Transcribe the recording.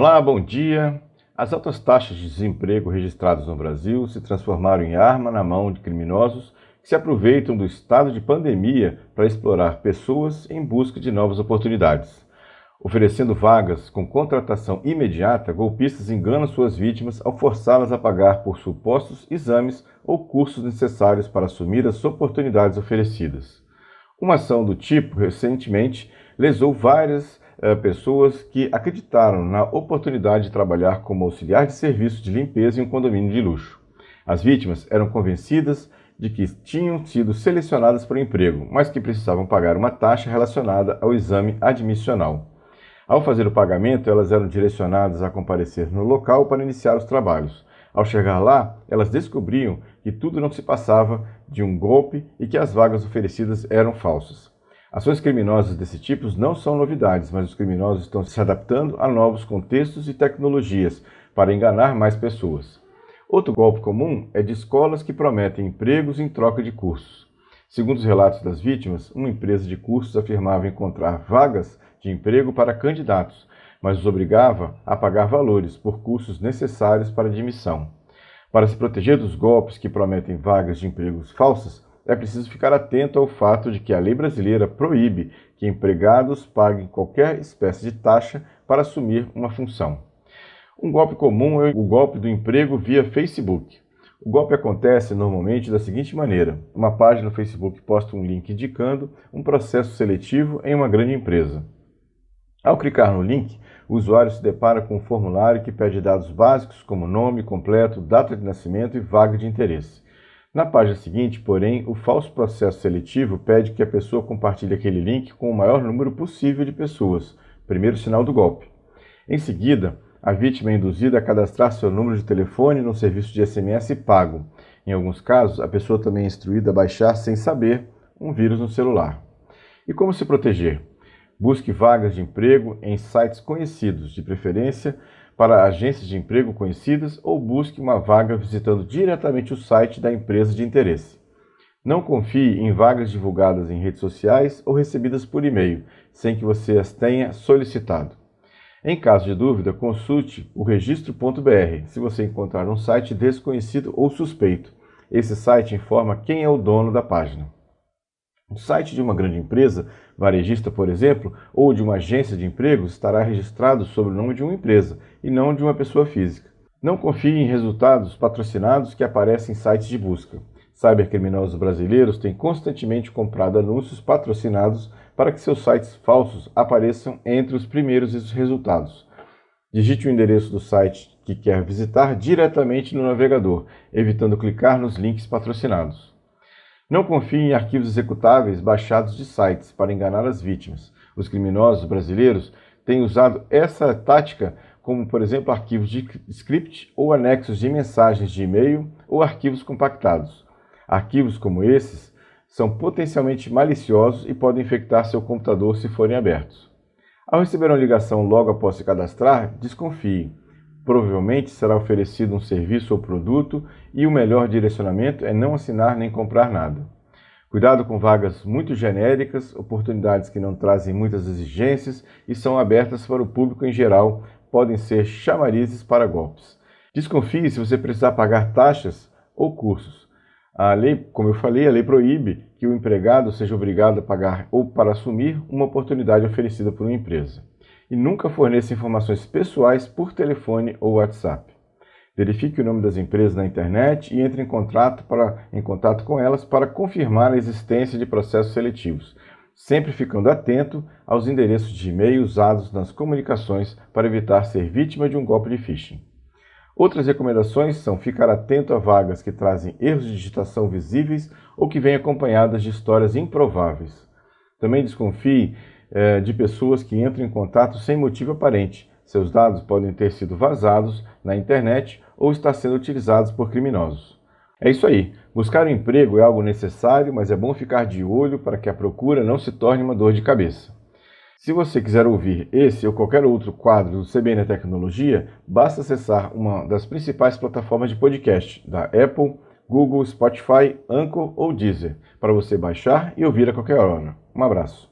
Olá, bom dia. As altas taxas de desemprego registradas no Brasil se transformaram em arma na mão de criminosos que se aproveitam do estado de pandemia para explorar pessoas em busca de novas oportunidades. Oferecendo vagas com contratação imediata, golpistas enganam suas vítimas ao forçá-las a pagar por supostos exames ou cursos necessários para assumir as oportunidades oferecidas. Uma ação do tipo, recentemente, lesou várias pessoas que acreditaram na oportunidade de trabalhar como auxiliar de serviço de limpeza em um condomínio de luxo. As vítimas eram convencidas de que tinham sido selecionadas para o emprego, mas que precisavam pagar uma taxa relacionada ao exame admissional. Ao fazer o pagamento, elas eram direcionadas a comparecer no local para iniciar os trabalhos. Ao chegar lá, elas descobriam que tudo não se passava de um golpe e que as vagas oferecidas eram falsas. Ações criminosas desse tipo não são novidades, mas os criminosos estão se adaptando a novos contextos e tecnologias para enganar mais pessoas. Outro golpe comum é de escolas que prometem empregos em troca de cursos. Segundo os relatos das vítimas, uma empresa de cursos afirmava encontrar vagas de emprego para candidatos, mas os obrigava a pagar valores por cursos necessários para admissão. Para se proteger dos golpes que prometem vagas de empregos falsas, é preciso ficar atento ao fato de que a lei brasileira proíbe que empregados paguem qualquer espécie de taxa para assumir uma função. Um golpe comum é o golpe do emprego via Facebook. O golpe acontece normalmente da seguinte maneira: uma página no Facebook posta um link indicando um processo seletivo em uma grande empresa. Ao clicar no link, o usuário se depara com um formulário que pede dados básicos como nome completo, data de nascimento e vaga de interesse. Na página seguinte, porém, o falso processo seletivo pede que a pessoa compartilhe aquele link com o maior número possível de pessoas, primeiro sinal do golpe. Em seguida, a vítima é induzida a cadastrar seu número de telefone no serviço de SMS pago. Em alguns casos, a pessoa também é instruída a baixar, sem saber, um vírus no celular. E como se proteger? Busque vagas de emprego em sites conhecidos, de preferência para agências de emprego conhecidas, ou busque uma vaga visitando diretamente o site da empresa de interesse. Não confie em vagas divulgadas em redes sociais ou recebidas por e-mail, sem que você as tenha solicitado. Em caso de dúvida, consulte o registro.br se você encontrar um site desconhecido ou suspeito. Esse site informa quem é o dono da página. O site de uma grande empresa, varejista, por exemplo, ou de uma agência de empregos estará registrado sob o nome de uma empresa e não de uma pessoa física. Não confie em resultados patrocinados que aparecem em sites de busca. Cybercriminosos brasileiros têm constantemente comprado anúncios patrocinados para que seus sites falsos apareçam entre os primeiros resultados. Digite o endereço do site que quer visitar diretamente no navegador, evitando clicar nos links patrocinados. Não confie em arquivos executáveis baixados de sites para enganar as vítimas. Os criminosos brasileiros têm usado essa tática como, por exemplo, arquivos de script ou anexos de mensagens de e-mail ou arquivos compactados. Arquivos como esses são potencialmente maliciosos e podem infectar seu computador se forem abertos. Ao receber uma ligação logo após se cadastrar, desconfie. Provavelmente será oferecido um serviço ou produto e o melhor direcionamento é não assinar nem comprar nada. Cuidado com vagas muito genéricas, oportunidades que não trazem muitas exigências e são abertas para o público em geral, podem ser chamarizes para golpes. Desconfie se você precisar pagar taxas ou cursos. A lei, como eu falei, a lei proíbe que o empregado seja obrigado a pagar ou para assumir uma oportunidade oferecida por uma empresa e nunca forneça informações pessoais por telefone ou WhatsApp. Verifique o nome das empresas na internet e entre em contato, para, em contato com elas para confirmar a existência de processos seletivos, sempre ficando atento aos endereços de e-mail usados nas comunicações para evitar ser vítima de um golpe de phishing. Outras recomendações são ficar atento a vagas que trazem erros de digitação visíveis ou que vêm acompanhadas de histórias improváveis. Também desconfie é, de pessoas que entram em contato sem motivo aparente. Seus dados podem ter sido vazados na internet ou estar sendo utilizados por criminosos. É isso aí. Buscar um emprego é algo necessário, mas é bom ficar de olho para que a procura não se torne uma dor de cabeça. Se você quiser ouvir esse ou qualquer outro quadro do CBN Tecnologia, basta acessar uma das principais plataformas de podcast da Apple, Google, Spotify, Anchor ou Deezer, para você baixar e ouvir a qualquer hora. Um abraço.